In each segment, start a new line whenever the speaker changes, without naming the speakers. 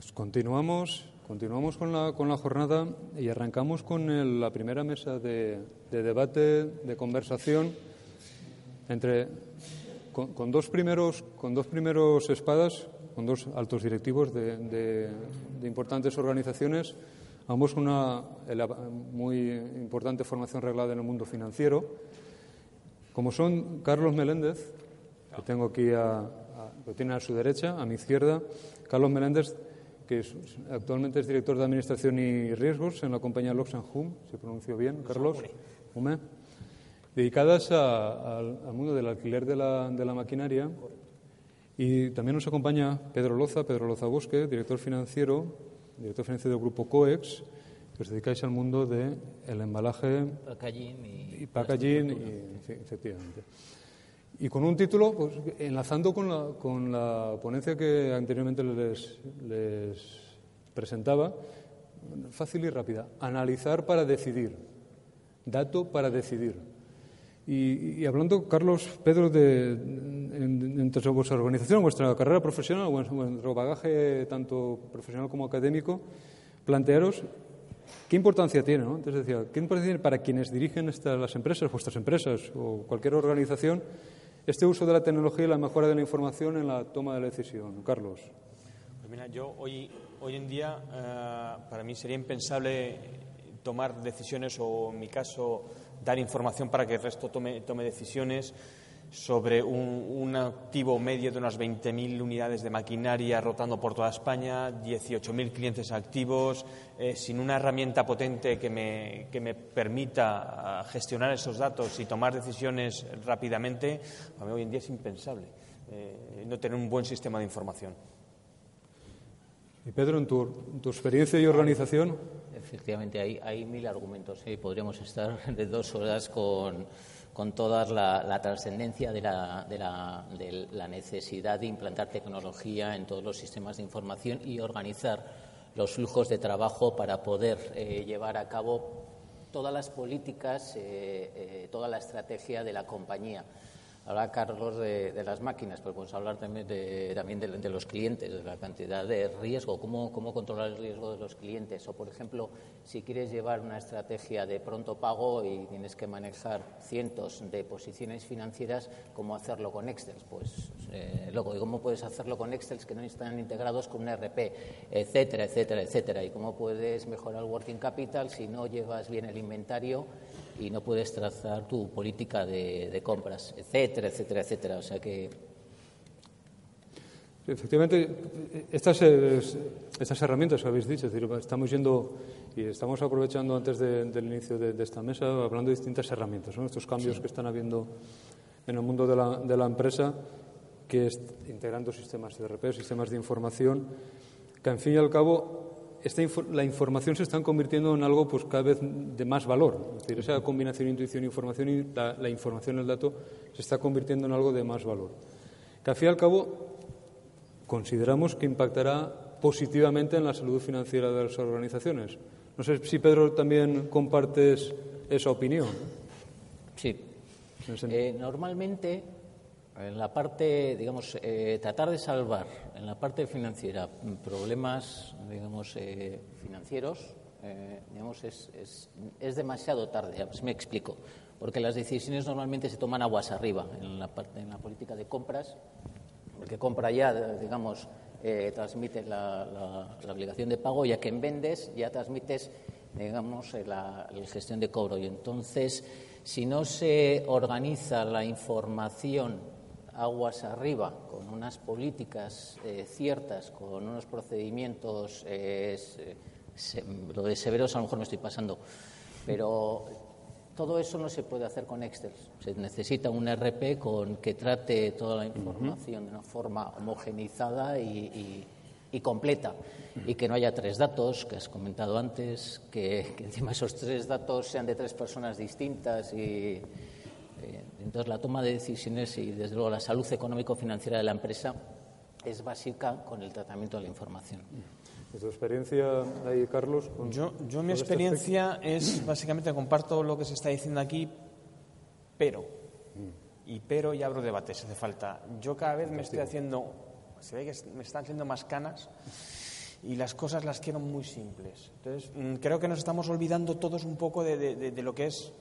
Pues continuamos, continuamos con la, con la jornada y arrancamos con el- la primera mesa de, de debate, de conversación entre con, dos primeros con dos primeros espadas, con dos altos directivos de, de- importantes organizaciones, ambos con una muy importante formación reglada en el mundo financiero, como son Carlos Meléndez, que tengo aquí a- lo tiene a su derecha, a mi izquierda, Carlos Meléndez, que es- actualmente es director de Administración y Riesgos en la compañía Loxan Hum, se pronunció bien, Carlos, Hume, dedicadas a- al, al mundo del alquiler de la, de la maquinaria. Y también nos acompaña Pedro Loza, Pedro Loza Bosque, director financiero, director financiero del grupo COEX, que os dedicáis al mundo del el embalaje
Packaging y,
y packaging, y, efectivamente. Y con un título, pues, enlazando con la, con la ponencia que anteriormente les, les presentaba, fácil y rápida. Analizar para decidir. Dato para decidir. Y, hablando, Carlos, Pedro, de, en- entre vuestra organización, vuestra carrera profesional, vuestro vuestro bagaje tanto profesional como académico, plantearos ¿Qué importancia tiene? ¿no? Entonces decía, ¿qué importancia tiene para quienes dirigen estas, las empresas, vuestras empresas o cualquier organización, este uso de la tecnología y la mejora de la información en la toma de la decisión? Carlos.
Pues mira, yo hoy, hoy en día eh, para mí sería impensable tomar decisiones o, en mi caso, dar información para que el resto tome, tome decisiones sobre un, un activo medio de unas 20.000 unidades de maquinaria rotando por toda España, 18.000 clientes activos, eh, sin una herramienta potente que me, que me permita ah, gestionar esos datos y tomar decisiones rápidamente, para mí hoy en día es impensable eh, no tener un buen sistema de información.
Y Pedro, en tu, en tu experiencia y organización,
Efectivamente, hay, hay mil argumentos. ¿eh? Podríamos estar de dos horas con, con toda la, trascendencia de la necesidad de implantar tecnología en todos los sistemas de información y organizar los flujos de trabajo para poder eh, llevar a cabo todas las políticas, eh, eh, toda la estrategia de la compañía. Habla Carlos de, las máquinas, pero podemos hablar también de, también de, de los clientes, de la cantidad de riesgo, cómo, cómo controlar el riesgo de los clientes. O, por ejemplo, si quieres llevar una estrategia de pronto pago y tienes que manejar cientos de posiciones financieras, ¿cómo hacerlo con Excel? Pues, eh, luego, ¿y cómo puedes hacerlo con Excel que no están integrados con un RP, etcétera, etcétera, etcétera? ¿Y cómo puedes mejorar el working capital si no llevas bien el inventario y no puedes trazar tu política de, de compras, etcétera, etcétera, etcétera? O sea que
efectivamente, estas, es- estas herramientas que habéis dicho, es decir, estamos yendo y estamos aprovechando antes de- del inicio de, de esta mesa, hablando de distintas herramientas, ¿no? estos cambios que están habiendo en el mundo de la, de la empresa, que es integrando sistemas de RP, sistemas de información, que al fin y al cabo esta info- la información se están convirtiendo en algo pues cada vez de más valor. Es decir, esa combinación de intuición e información y la, la información, el dato, se está convirtiendo en algo de más valor. Que al fin y al cabo consideramos que impactará positivamente en la salud financiera de las organizaciones. No sé si Pedro también compartes esa opinión.
Sí. Eh, normalmente, en la parte, digamos, eh, tratar de salvar en la parte financiera problemas, digamos, eh, financieros, eh, digamos, es, es, demasiado tarde. Pues me explico. Porque las decisiones normalmente se toman aguas arriba en la, parte, en la política de compras. El que compra ya, digamos, eh, transmite la, la- obligación de pago, ya que vendes ya transmites, digamos, eh, la, la gestión de cobro. Y entonces, si no se organiza la información aguas arriba, con unas políticas eh, ciertas, con unos procedimientos, eh, se- lo de severos a lo mejor me estoy pasando, pero todo eso no se puede hacer con Excel. Se necesita un RP con que trate toda la información de una forma homogeneizada y, y- completa. Y que no haya tres datos, que has comentado antes, que, que encima esos tres datos sean de tres personas distintas. Y, entonces, la toma de decisiones y, desde luego, la salud económico-financiera de la empresa es básica con el tratamiento de la información.
¿De tu experiencia ahí, Carlos? con-
Yo, yo mi
este
experiencia es, básicamente, comparto lo que se está diciendo aquí, pero, y pero y abro debate si hace falta. Yo cada vez me estoy haciendo, se ve que me están haciendo más canas y las cosas las quiero muy simples. Entonces, mm, creo que nos estamos olvidando todos un poco de, lo que es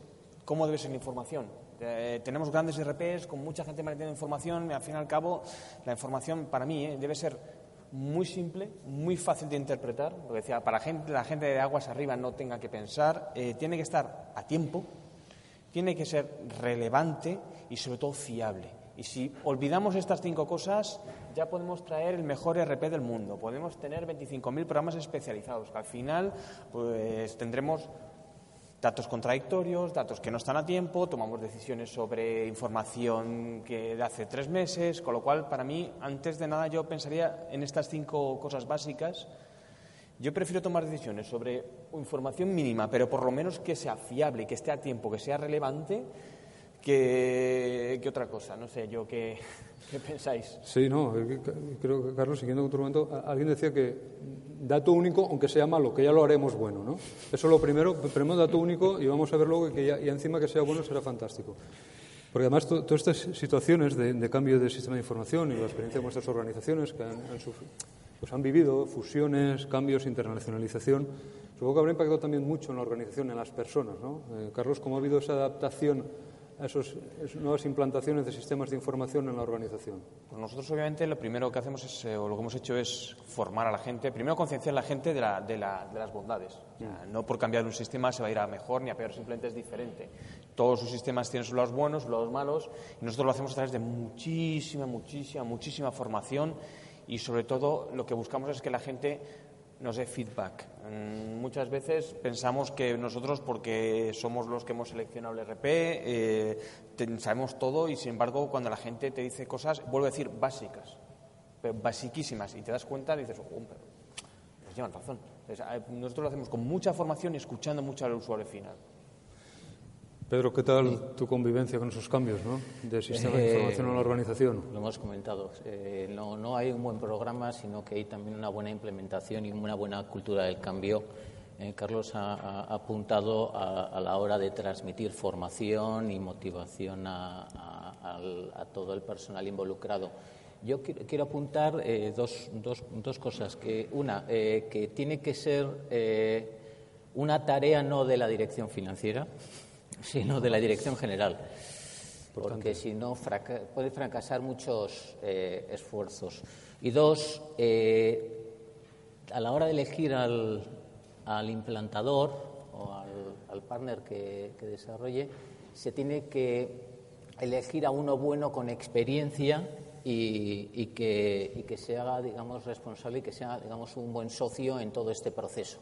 cómo debe ser la información. Eh, tenemos grandes RPs con mucha gente manejando información y al fin y al cabo la información para mí eh, debe ser muy simple, muy fácil de interpretar. Lo decía, para la gente de aguas arriba no tenga que pensar, eh, tiene que estar a tiempo, tiene que ser relevante y sobre todo fiable. Y si olvidamos estas cinco cosas, ya podemos traer el mejor RP del mundo. Podemos tener 25.000 programas especializados, que al final pues, tendremos datos contradictorios, datos que no están a tiempo, tomamos decisiones sobre información que de hace tres meses, con lo cual, para mí, antes de nada, yo pensaría en estas cinco cosas básicas. Yo prefiero tomar decisiones sobre información mínima, pero por lo menos que sea fiable, que esté a tiempo, que sea relevante, que, otra cosa. No sé, yo qué, qué pensáis.
Sí, no, creo que Carlos, siguiendo con tu momento, alguien decía que dato único, aunque sea malo, que ya lo haremos bueno, ¿no? Eso es lo primero, primero dato único y vamos a ver luego que ya, y encima que sea bueno será fantástico. Porque además todas estas situaciones de, cambio de sistema de información y la experiencia de nuestras organizaciones que han, pues han vivido fusiones, cambios, internacionalización, supongo que habrá impactado también mucho en la organización, en las personas. ¿no? Eh, Carlos, ¿cómo ha habido esa adaptación a esas nuevas implantaciones de sistemas de información en la organización?
Pues nosotros, obviamente, lo primero que hacemos es, eh, o lo que hemos hecho es formar a la gente, primero concienciar a la gente de, la, de, la, de las bondades. Mm. no por cambiar un sistema se va a ir a mejor ni a peor, simplemente es diferente. Todos sus sistemas tienen sus lados buenos, sus lados malos, y nosotros lo hacemos a través de muchísima, muchísima, muchísima formación y, sobre todo, lo que buscamos es que la gente nos dé feedback. Mm, muchas veces pensamos que nosotros, porque somos los que hemos seleccionado el RP, eh, sabemos todo y, sin embargo, cuando la gente te dice cosas, vuelvo a decir básicas, pero basiquísimas, y te das cuenta y dices, oh, pues llevan razón. nosotros lo hacemos con mucha formación y escuchando mucho al usuario final.
Pedro, ¿qué tal tu convivencia con esos cambios ¿no? de sistema de información en la organización?
Lo hemos comentado. Eh, no, no, hay un buen programa, sino que hay también una buena implementación y una buena cultura del cambio. Eh, Carlos ha, apuntado a, la hora de transmitir formación y motivación a, todo el personal involucrado. Yo quiero, apuntar eh, dos, dos, dos, cosas. Que, una, que tiene que ser una tarea no de la dirección financiera, sino de la dirección general, porque si no puede fracasar muchos eh, esfuerzos. Y dos, eh, a la hora de elegir al, implantador o al, partner que, desarrolle, se tiene que elegir a uno bueno con experiencia y, que, y, que, se haga, digamos, responsable y que sea, digamos, un buen socio en todo este proceso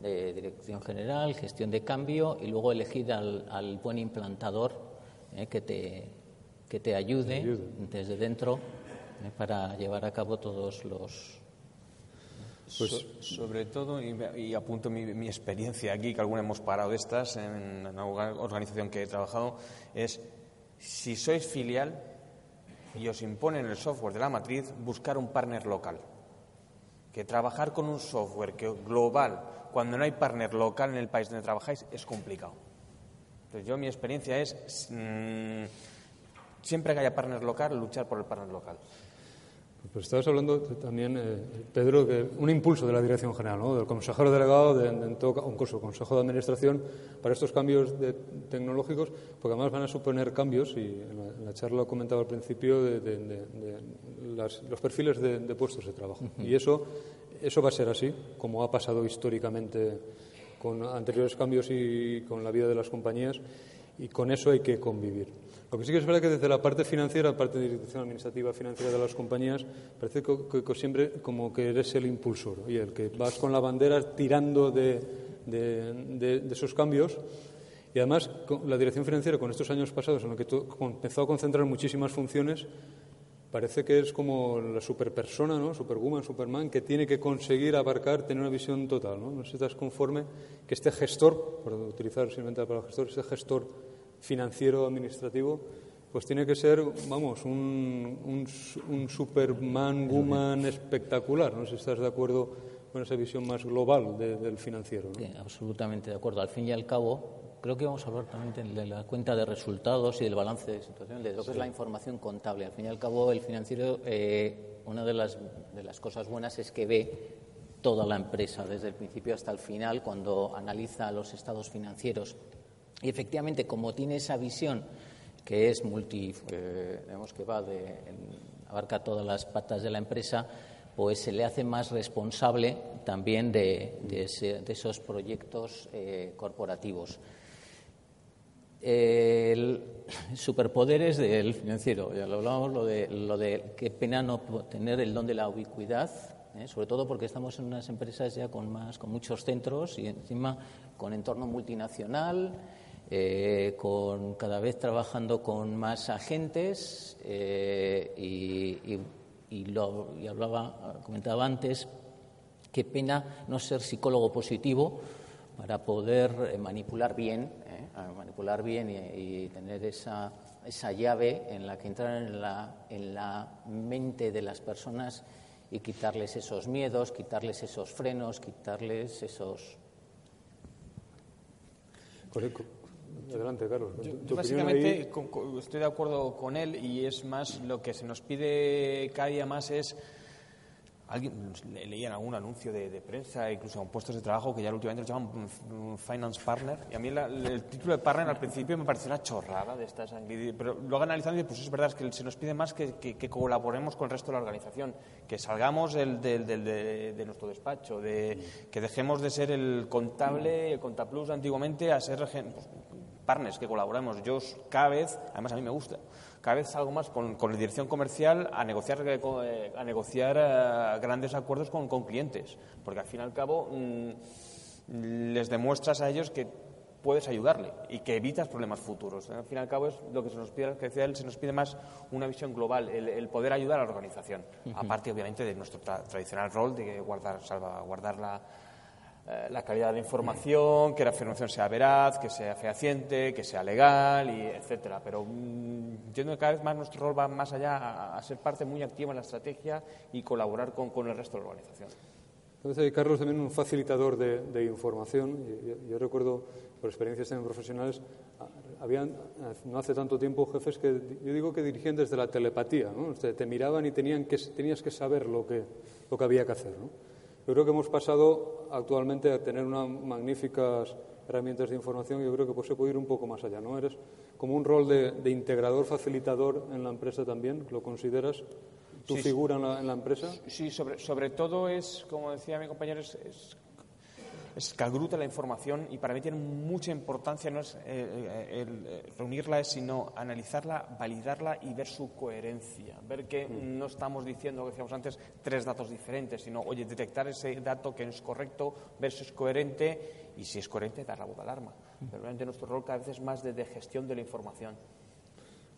de dirección general, gestión de cambio y luego elegir al, buen implantador eh, que, te, que te ayude, desde dentro eh, para llevar a cabo todos los.
Pues, sobre todo, y, apunto mi, experiencia aquí, que alguna hemos parado de estas en una organización que he trabajado, es si sois filial y os imponen el software de la matriz, buscar un partner local. Que trabajar con un software que, global cuando no hay partner local en el país donde trabajáis es complicado. Entonces, yo mi experiencia es, mm, siempre que haya partner local, luchar por el partner local.
Pues estabas hablando también, eh, Pedro, de un impulso de la Dirección General, ¿no? del consejero delegado, de, en todo un curso, Consejo de Administración, para estos cambios tecnológicos, porque además van a suponer cambios, y en la, charla lo comentaba al principio, de, los perfiles de, puestos de trabajo. Y eso eso va a ser así, como ha pasado históricamente con anteriores cambios y con la vida de las compañías, y con eso hay que convivir. Lo que sí que es verdad que desde la parte financiera, parte de dirección administrativa financiera de las compañías, parece que, siempre como que eres el impulsor y el que vas con la bandera tirando de, de, esos cambios. Y además, la dirección financiera, con estos años pasados en los que empezó a concentrar muchísimas funciones, Parece que es como la superpersona, ¿no? Superwoman, Superman, que tiene que conseguir abarcar, tener una visión total, ¿no? No sé si estás conforme que este gestor, por utilizar simplemente la palabra gestor, este gestor financiero administrativo, pues tiene que ser, vamos, un, un, Superman, Woman espectacular. No sé si estás de acuerdo con esa visión más global del financiero. ¿no?
Sí, absolutamente de acuerdo. Al fin y al cabo, creo que vamos a hablar también de la cuenta de resultados y del balance de situación, de lo que es la información contable. Al fin y al cabo, el financiero, eh, una de las, de las cosas buenas es que ve toda la empresa, desde el principio hasta el final, cuando analiza los estados financieros. Y efectivamente, como tiene esa visión que es multi, eh, que va de, abarca todas las patas de la empresa, pues se le hace más responsable también de, esos proyectos eh, corporativos. El superpoderes del financiero, ya lo hablábamos, lo de, lo de qué pena no tener el don de la ubicuidad, ¿eh? sobre todo porque estamos en unas empresas ya con, más, con muchos centros y encima con entorno multinacional, eh, con cada vez trabajando con más agentes eh, y, y, lo y hablaba, comentaba antes, qué pena no ser psicólogo positivo para poder manipular bien, manipular bien y, tener esa, esa llave en la que entrar en la, en la mente de las personas y quitarles esos miedos, quitarles esos frenos, quitarles esos.
Adelante, Carlos.
básicamente estoy de acuerdo con él y es más lo que se nos pide cada día más es Alguien leía algún anuncio de, prensa, incluso en puestos de trabajo, que ya últimamente lo llaman Finance Partner. Y a mí el título de partner al principio me pareció una chorrada de estas. Pero luego analizando, pues es verdad es que se nos pide más que, que, colaboremos con el resto de la organización, que salgamos del, de, nuestro despacho, de, que dejemos de ser el contable, el contaplus antiguamente, a ser pues, partners, que colaboremos. Yo cada vez, además a mí me gusta cada vez salgo más con, la dirección comercial a negociar, eh, eh, a negociar eh, grandes acuerdos con, clientes, porque al fin y al cabo mm, les demuestras a ellos que puedes ayudarle y que evitas problemas futuros. Al fin y al cabo es lo que se nos pide, que decía él, se nos pide más una visión global, el, poder ayudar a la organización, aparte obviamente de nuestro tradicional rol de guardar, salvaguardar la, eh, la calidad de la información, que la información sea veraz, que sea fehaciente, que sea legal, y etcétera. Pero mm, entiendo que cada vez más nuestro rol va más allá a, ser parte muy activa en la estrategia y colaborar con, con el resto de la organización.
Entonces, Carlos también un facilitador de, información. Yo, recuerdo, por experiencias también profesionales, habían no hace tanto tiempo jefes que yo digo que dirigían desde la telepatía, ¿no? te miraban y tenían que, tenías que saber lo que, lo que había que hacer. ¿no? Yo creo que hemos pasado actualmente a tener unas magníficas herramientas de información y yo creo que pues, se puede ir un poco más allá. ¿no? Eres como un rol de, integrador, facilitador en la empresa también, ¿lo consideras? ¿Tu figura en la, empresa?
Sí, sobre, sobre todo es, como decía mi compañero, es es que agruta la información y para mí tiene mucha importancia no es eh, eh, el, eh, reunirla, sino analizarla, validarla y ver su coherencia. Ver que mm. no estamos diciendo, como decíamos antes, tres datos diferentes, sino, oye, detectar ese dato que no es correcto, ver si es coherente y si es coherente, dar la voz de alarma. Mm. Pero realmente nuestro rol cada vez es más de, gestión de la información.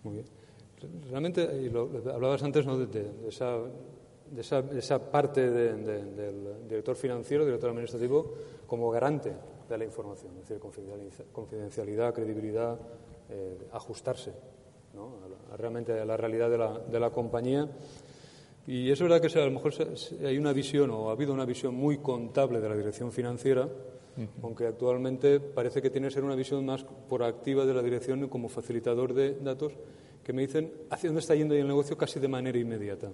Muy bien. Realmente, y lo, hablabas antes ¿no? de, esa de esa, parte del director financiero, director administrativo, como garante de la información, es decir, confidencialidad, credibilidad, eh, ajustarse realmente a la realidad de la, de la, compañía. Y es verdad que a lo mejor hay una visión o ha habido una visión muy contable de la dirección financiera, aunque actualmente parece que tiene que ser una visión más proactiva de la dirección como facilitador de datos que me dicen hacia dónde está yendo el negocio casi de manera inmediata.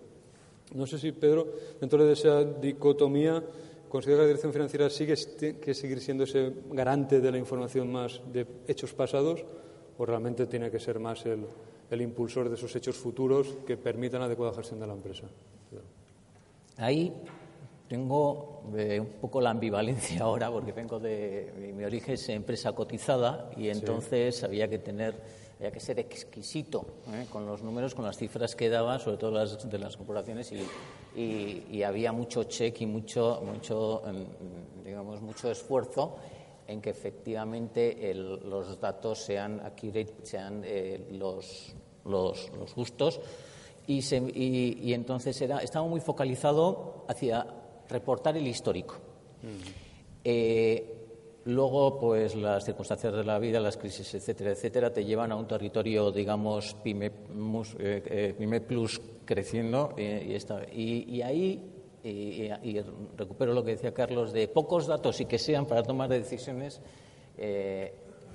No sé si, Pedro, dentro de esa dicotomía, considera que la dirección financiera sigue que seguir siendo ese garante de la información más de hechos pasados o realmente tiene que ser más el, impulsor de esos hechos futuros que permitan la adecuada gestión de la empresa.
Ahí tengo eh, un poco la ambivalencia ahora porque vengo de mi origen es empresa cotizada y entonces había que tener había que ser exquisito ¿eh? con los números, con las cifras que daba, sobre todo las de las corporaciones, y, había mucho check y mucho, mucho, em, digamos, mucho esfuerzo en que efectivamente los datos sean accurate, sean eh, los, los, justos. Y, y, entonces era, estaba muy focalizado hacia reportar el histórico. Luego, pues las circunstancias de la vida, las crisis, etcétera, etcétera, te llevan a un territorio, digamos, PYME, eh, eh, plus creciendo y, y, ahí, y, recupero lo que decía Carlos, de pocos datos y que sean para tomar decisiones, eh,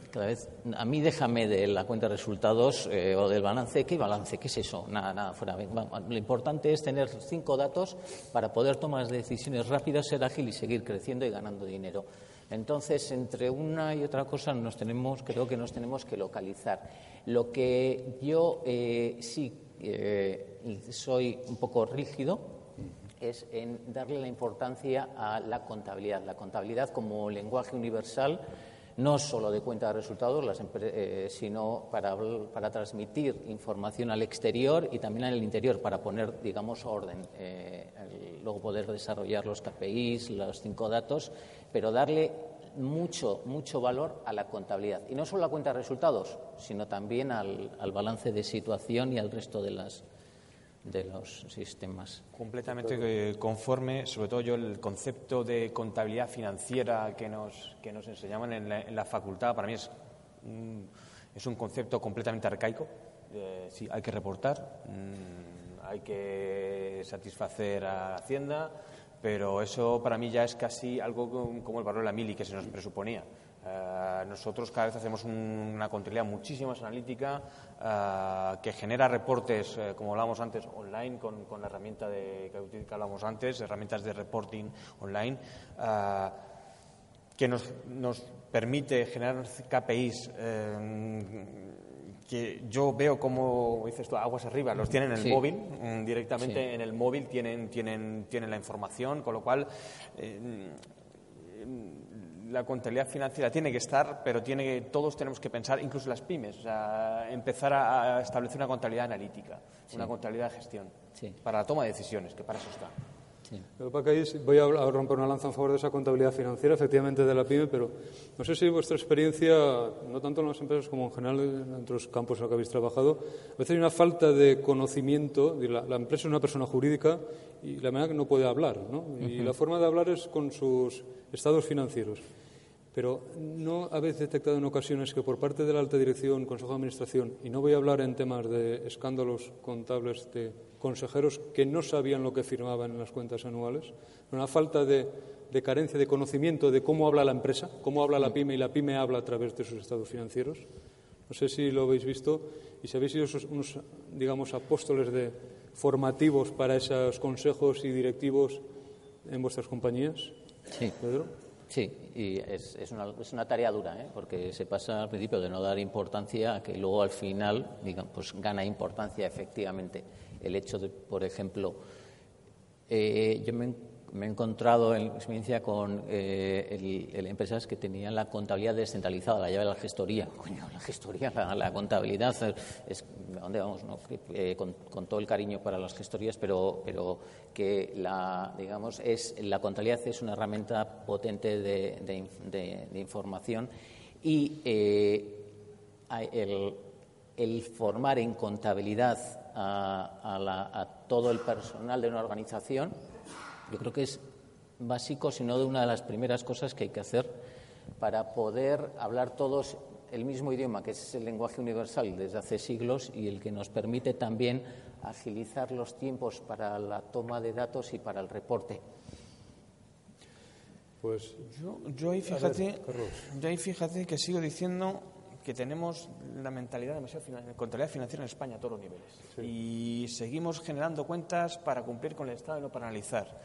cada vez, a mí déjame de la cuenta de resultados eh, o del balance. ¿Qué balance? ¿Qué es eso? Nada, nada, fuera. Lo importante es tener cinco datos para poder tomar decisiones rápidas, ser ágil y seguir creciendo y ganando dinero. Entonces, entre una y otra cosa nos tenemos, creo que nos tenemos que localizar. Lo que yo eh, sí eh, soy un poco rígido es en darle la importancia a la contabilidad. La contabilidad como lenguaje universal no solo de cuenta de resultados, eh, sino para, para, transmitir información al exterior y también al interior, para poner, digamos, orden. Eh, luego poder desarrollar los KPIs, los cinco datos, pero darle mucho, mucho valor a la contabilidad. Y no solo a cuenta de resultados, sino también al, al balance de situación y al resto de las, de los sistemas.
Completamente conforme, sobre todo yo el concepto de contabilidad financiera que nos, que nos enseñaban en la, facultad, para mí es un, es un concepto completamente arcaico. Eh, sí, hay que reportar, mm, hay que satisfacer a Hacienda, pero eso para mí ya es casi algo como el valor de la mili que se nos presuponía. Eh, nosotros cada vez hacemos una contabilidad muchísimo más analítica eh, que genera reportes, eh, como hablábamos antes, online con, la herramienta de, que, que hablábamos antes, herramientas de reporting online, que nos, nos, permite generar KPIs que yo veo como dices tú, aguas arriba, los tienen en el móvil, mm, directamente en el móvil tienen, tienen, tienen la información, con lo cual la contabilidad financiera tiene que estar, pero tiene todos tenemos que pensar, incluso las pymes, empezar a, establecer una contabilidad analítica, una contabilidad de gestión, para la toma de decisiones, que para eso está.
Voy a romper una lanza en favor de esa contabilidad financiera, efectivamente de la pyme, pero no sé si vuestra experiencia, no tanto en las empresas como en general en otros campos en los que habéis trabajado, a veces hay una falta de conocimiento. La, la empresa es una persona jurídica y la manera que no puede hablar, ¿no? Y la forma de hablar es con sus estados financieros. Pero no habéis detectado en ocasiones que por parte de la alta dirección, Consejo de Administración, y no voy a hablar en temas de escándalos contables de consejeros que no sabían lo que firmaban en las cuentas anuales, una falta de, carencia de conocimiento de cómo habla la empresa, cómo habla la pyme y la pyme habla a través de sus estados financieros. No sé si lo habéis visto y si habéis sido unos, digamos, apóstoles de formativos para esos consejos y directivos en vuestras compañías.
Sí. Pedro. Sí, y es, es, una, es una, tarea dura, ¿eh? porque se pasa al principio de no dar importancia a que luego al final digan, pues gana importancia efectivamente. El hecho de, por ejemplo, eh, yo me me he encontrado en experiencia con eh, empresas que tenían la contabilidad descentralizada, la llave de la gestoría. Coño, la gestoría, la, contabilidad, es, ¿dónde vamos? Eh, con, todo el cariño para las gestorías, pero, que la, digamos, es, la contabilidad es una herramienta potente de, información y eh, el, formar en contabilidad a todo el personal de una organización yo creo que es básico, sino de una de las primeras cosas que hay que hacer para poder hablar todos el mismo idioma, que es el lenguaje universal desde hace siglos y el que nos permite también agilizar los tiempos para la toma de datos y para el reporte.
Pues yo, yo ahí fíjate, yo ahí fíjate que sigo diciendo que tenemos la mentalidad demasiado contabilidad financiera en España a todos los niveles. Y seguimos generando cuentas para cumplir con el Estado y no para analizar.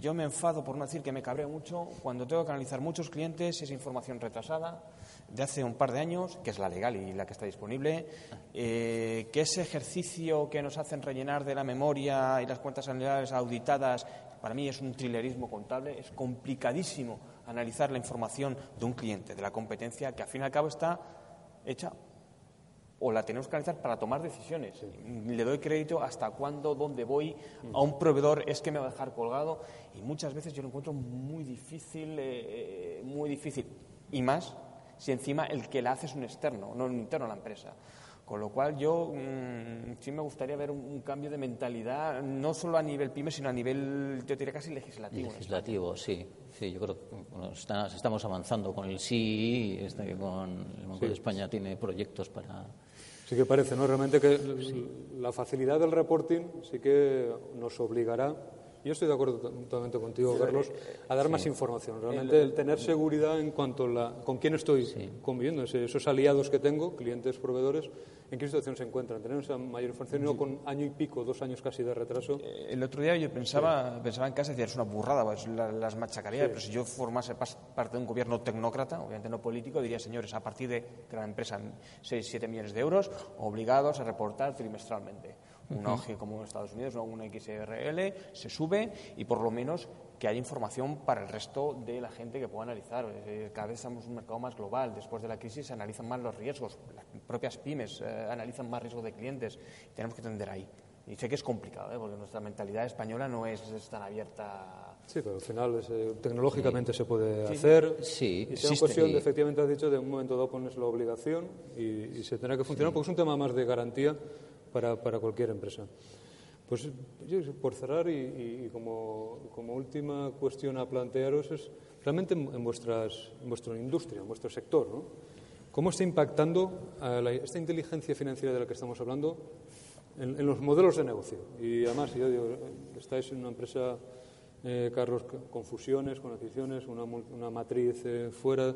Yo me enfado, por no decir que me cabreo mucho, cuando tengo que analizar muchos clientes, esa información retrasada de hace un par de años, que es la legal y la que está disponible, eh, que ese ejercicio que nos hacen rellenar de la memoria y las cuentas anuales auditadas, para mí es un trilerismo contable, es complicadísimo analizar la información de un cliente, de la competencia, que al fin y al cabo está hecha o la tenemos que analizar para tomar decisiones. Le doy crédito hasta cuándo, dónde voy, a un proveedor es que me va a dejar colgado y muchas veces yo lo encuentro muy difícil, eh, muy difícil. Y más si encima el que la hace es un externo, no un interno a la empresa. Con lo cual yo mm, sí me gustaría ver un, cambio de mentalidad, no solo a nivel pyme, sino a nivel, yo diría casi legislativo.
Legislativo, sí. Sí, yo creo que estamos avanzando con el sí, está que con el Banco de España tiene proyectos para...
Sí que parece, ¿no? Realmente que la facilidad del reporting sí que nos obligará yo estoy de acuerdo totalmente contigo, Carlos, a dar más información. Realmente. El, tener seguridad en cuanto a la, con quién estoy conviviendo, esos aliados que tengo, clientes, proveedores, en qué situación se encuentran, tener esa mayor información no con año y pico, dos años casi de retraso.
Eh, el otro día yo pensaba, pensaba en casa y decía, es una burrada, pues, las machacaría, pero si yo formase parte de un gobierno tecnócrata, obviamente no político, diría, señores, a partir de que la empresa 6, 7 millones de euros, obligados a reportar trimestralmente una OG como en Estados Unidos, o una XRL, se sube y por lo menos que haya información para el resto de la gente que pueda analizar. Eh, cada vez estamos en un mercado más global. Después de la crisis se analizan más los riesgos. Las propias pymes eh, analizan más riesgos de clientes. Tenemos que tender ahí. Y sé que es complicado, ¿eh? porque nuestra mentalidad española no es, tan abierta.
Sí, pero al final tecnológicamente se puede hacer.
Sí,
y es una cuestión, de, efectivamente, has dicho, de un momento dado pones la obligación y, se tendrá que funcionar, porque es un tema más de garantía para, para cualquier empresa. Pues yo, por cerrar y, como, como, última cuestión a plantearos es realmente en, vuestras, en vuestra industria, en vuestro sector, ¿no? ¿Cómo está impactando esta inteligencia financiera de la que estamos hablando en, los modelos de negocio? Y además, yo digo, estáis en una empresa, eh, Carlos, con fusiones, con adquisiciones, una, una matriz eh, fuera.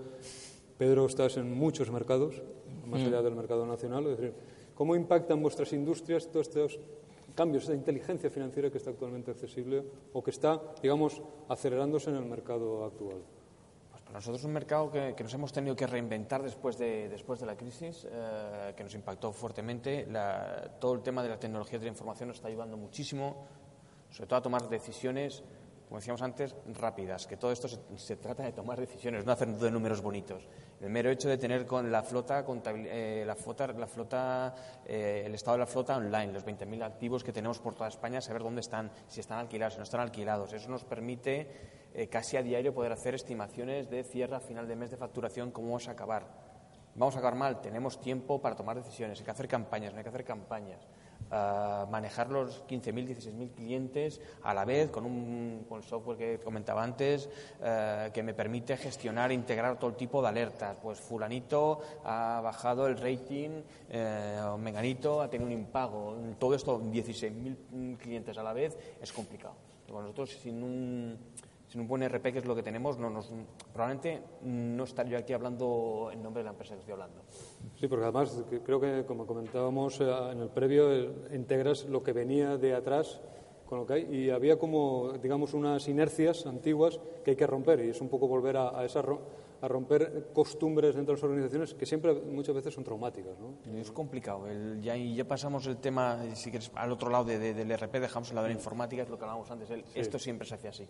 Pedro, estás en muchos mercados, más mm. allá del mercado nacional. Es decir, ¿Cómo impactan vuestras industrias todos estos cambios, esa inteligencia financiera que está actualmente accesible o que está, digamos, acelerándose en el mercado actual?
Pues para nosotros es un mercado que, nos hemos tenido que reinventar después de, después de la crisis, eh, que nos impactó fuertemente. todo el tema de la tecnología de la información nos está ayudando muchísimo, sobre todo a tomar decisiones como decíamos antes, rápidas, que todo esto se, trata de tomar decisiones, no hacer de números bonitos. El mero hecho de tener con la flota, eh, eh, el estado de la flota online, los 20.000 activos que tenemos por toda España, saber dónde están, si están alquilados, si no están alquilados. Eso nos permite eh, casi a diario poder hacer estimaciones de cierre a final de mes de facturación, cómo vamos a acabar. Vamos a acabar mal, tenemos tiempo para tomar decisiones, hay que hacer campañas, no hay que hacer campañas manejar los 15.000, 16.000 clientes a la vez con un con el software que comentaba antes eh, que me permite gestionar e integrar todo tipo de alertas. Pues fulanito ha bajado el rating, o menganito ha tenido un impago. Todo esto, 16.000 clientes a la vez, es complicado. Nosotros sin un sin un buen RP, que es lo que tenemos, no nos, probablemente no estaría aquí hablando en nombre de la empresa que estoy hablando.
Sí, porque además creo que, como comentábamos eh, en el previo, eh, integras lo que venía de atrás con lo que hay y había como, digamos, unas inercias antiguas que hay que romper y es un poco volver a, a, a romper costumbres dentro de las organizaciones que siempre muchas veces son traumáticas. ¿no?
Es complicado. El, ya, ya pasamos el tema, si quieres, al otro lado de, del RP, dejamos el lado de la informática, es lo que hablábamos antes. Esto siempre se hace así.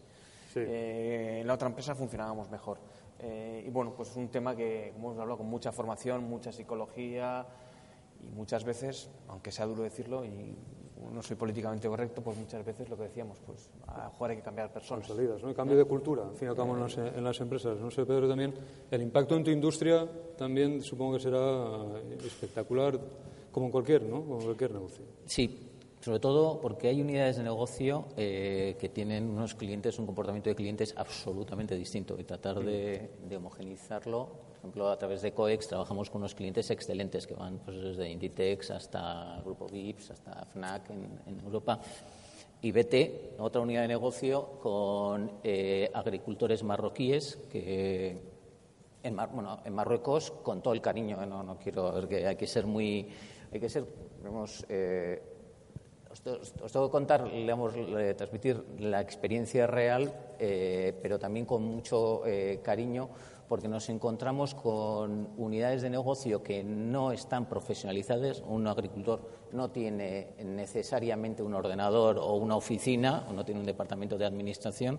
Eh, en la otra empresa funcionábamos mejor. Eh, y bueno, pues es un tema que hemos hablado con mucha formación, mucha psicología y muchas veces, aunque sea duro decirlo y no soy políticamente correcto, pues muchas veces lo que decíamos, pues a jugar hay que cambiar personas.
Salidas, ¿no? El cambio de cultura, al fin y al cabo, en las, en las, empresas. No sé, Pedro, también, el impacto en tu industria también supongo que será espectacular, como en cualquier, ¿no? Como en cualquier negocio.
Sí, sobre todo porque hay unidades de negocio eh, que tienen unos clientes, un comportamiento de clientes absolutamente distinto y tratar de, homogenizarlo. Por ejemplo, a través de COEX trabajamos con unos clientes excelentes que van pues, desde Inditex hasta Grupo VIPS, hasta FNAC en, Europa. Y BT, otra unidad de negocio con eh, agricultores marroquíes que en, bueno, en Marruecos, con todo el cariño, no, no quiero, que hay que ser muy, hay que ser, vemos, eh, os, tengo que contar, digamos, transmitir la experiencia real, eh, pero también con mucho eh, cariño, porque nos encontramos con unidades de negocio que no están profesionalizadas. Un agricultor no tiene necesariamente un ordenador o una oficina, o no tiene un departamento de administración.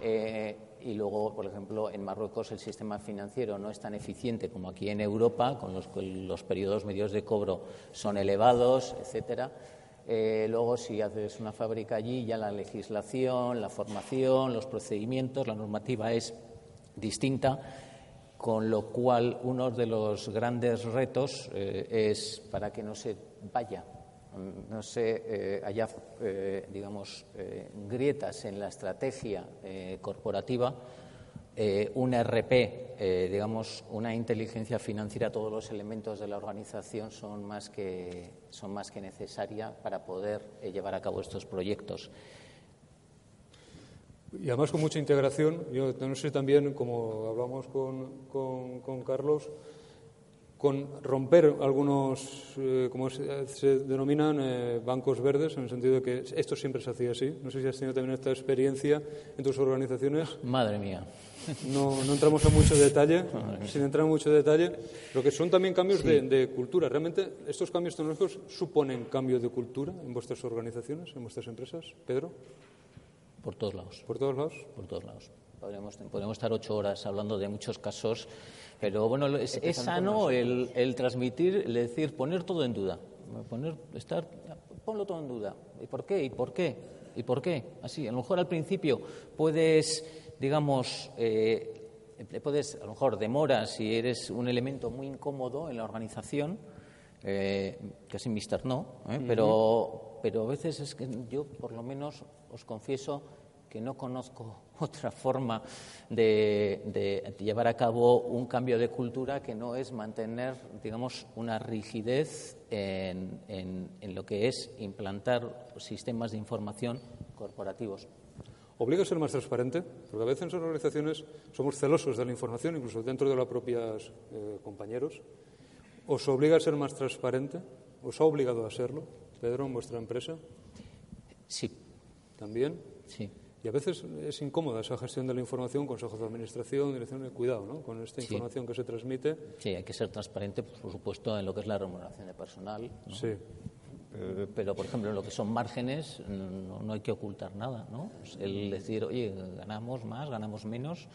Eh, y luego, por ejemplo, en Marruecos el sistema financiero no es tan eficiente como aquí en Europa, con los, los periodos medios de cobro son elevados, etcétera. Eh, luego, si haces una fábrica allí, ya la legislación, la formación, los procedimientos, la normativa es distinta, con lo cual uno de los grandes retos eh, es para que no se vaya, no se eh, haya, digamos, grietas en la estrategia corporativa eh, un RP, eh, digamos, una inteligencia financiera, todos los elementos de la organización son más que, son más que necesaria para poder eh, llevar a cabo estos proyectos.
y además con mucha integración. Yo no sé también, como hablamos con, con, con Carlos, con romper algunos, eh, como se, se denominan, eh, bancos verdes, en el sentido de que esto siempre se hacía así. No sé si has tenido también esta experiencia en tus organizaciones.
Madre mía.
No, no entramos en mucho detalle, sin entrar en mucho detalle, pero que son también cambios de, de cultura. ¿Realmente estos cambios tecnológicos suponen cambio de cultura en vuestras organizaciones, en vuestras empresas? Pedro,
Por todos lados.
por todos lados.
Por todos lados. Podríamos, podríamos estar ocho horas hablando de muchos casos, pero bueno, lo- es, es sano el, el transmitir, el decir, poner todo en duda. Poner, estar, ponlo todo en duda. ¿Y por qué? ¿Y por qué? ¿Y por qué? Así, a lo mejor al principio puedes, digamos, eh, puedes, a lo mejor demoras si eres un elemento muy incómodo en la organización, eh, casi Mr. No, ¿eh? pero, pero a veces es que yo, por lo menos, os confieso que no conozco otra forma de, de llevar a cabo un cambio de cultura que no es mantener, digamos, una rigidez en, en- en lo que es implantar sistemas de información corporativos.
¿Obliga a ser más transparente? Porque a veces en las organizaciones somos celosos de la información, incluso dentro de los propios eh, compañeros. ¿Os obliga a ser más transparente? ¿Os ha obligado a serlo, Pedro, en vuestra empresa?
Sí,
También.
sí.
Y a veces es incómoda esa gestión de la información, consejos de administración, dirección de cuidado, ¿no? Con esta
Sí.
información que se transmite.
Sí, hay que ser transparente, por supuesto, en lo que es la remuneración de personal. ¿no?
Sí.
Eh, Pero, por ejemplo, en lo que son márgenes, no, no hay que ocultar nada, ¿no? Pues El decir, oye, ganamos más, ganamos menos,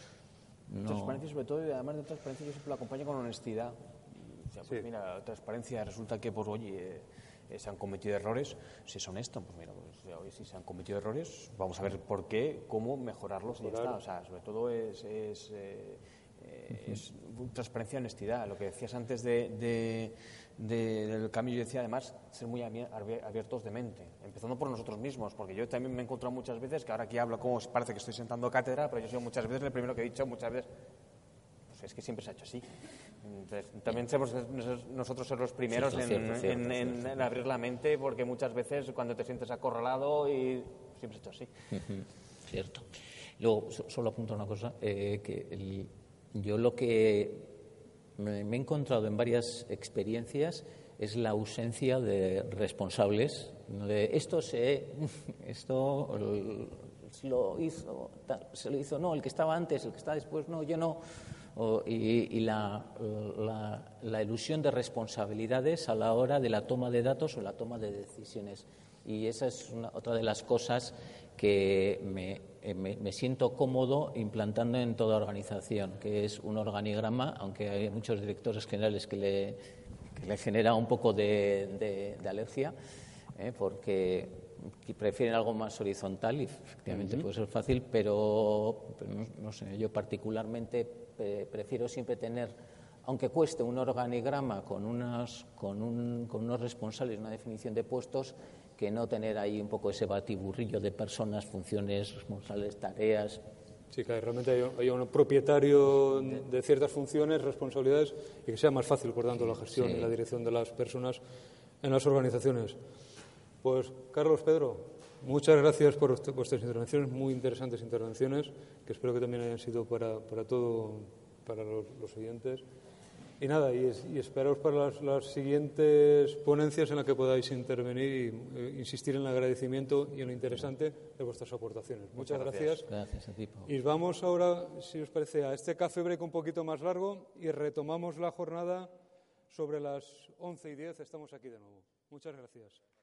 no.
Transparencia sobre todo y además de transparencia yo siempre la acompaño con honestidad. O sea, pues
Sí.
mira, transparencia resulta que pues oye eh, eh, se han cometido errores, si es honesto, pues mira, pues, oye, si se han cometido errores, vamos a ver por qué, cómo mejorarlos y ya está. O sea, sobre todo es, es, eh, eh, es transparencia y honestidad. Lo que decías antes de, de- de- del cambio, yo decía además ser muy abi- abi- abiertos de mente, empezando por nosotros mismos, porque yo también me he encontrado muchas veces que ahora aquí hablo como parece que estoy sentando cátedra, pero yo soy muchas veces el primero que he dicho, muchas veces pues es que siempre se ha hecho así. Entonces, también somos nos- nosotros ser los primeros en,
cierto, cierto,
en- en-
cierto.
en abrir la mente, porque muchas veces cuando te sientes acorralado y siempre se ha hecho así.
Cierto. Luego, so- solo apunto una cosa, eh, que el- yo lo que me, he encontrado en varias experiencias es la ausencia de responsables. De esto se, esto lo hizo, se lo hizo, no, el que estaba antes, el que está después, no, yo no. Y la, la- la ilusión de responsabilidades a la hora de la toma de datos o la toma de decisiones. Y esa es una- otra de las cosas que me, eh, me- me siento cómodo implantando en toda organización, que es un organigrama, aunque hay muchos directores generales que le, que le genera un poco de, de- de alergia, ¿eh? porque que prefieren algo más horizontal y efectivamente puede ser fácil, pero, pero no, no sé, yo particularmente eh, prefiero siempre tener aunque cueste un organigrama con, unas, con, un- con unos responsables, una definición de puestos, que no tener ahí un poco ese batiburrillo de personas, funciones, responsables, tareas.
Sí, que realmente haya, haya un propietario de ciertas funciones, responsabilidades y que sea más fácil, por tanto, la gestión y la dirección de las personas en las organizaciones. Pues, Carlos, Pedro, muchas gracias por vuest- vuestras intervenciones, muy interesantes intervenciones, que espero que también hayan sido para, para todo, para los, los oyentes. Y nada, y, es- y esperaos para las, las siguientes ponencias en las que podáis intervenir y eh, insistir en el agradecimiento y en lo interesante de vuestras aportaciones. Muchas, gracias.
Gracias Pau.
Y vamos ahora, si os parece, a este café break un poquito más largo y retomamos la jornada sobre las 11 y 10. Estamos aquí de nuevo. Muchas gracias.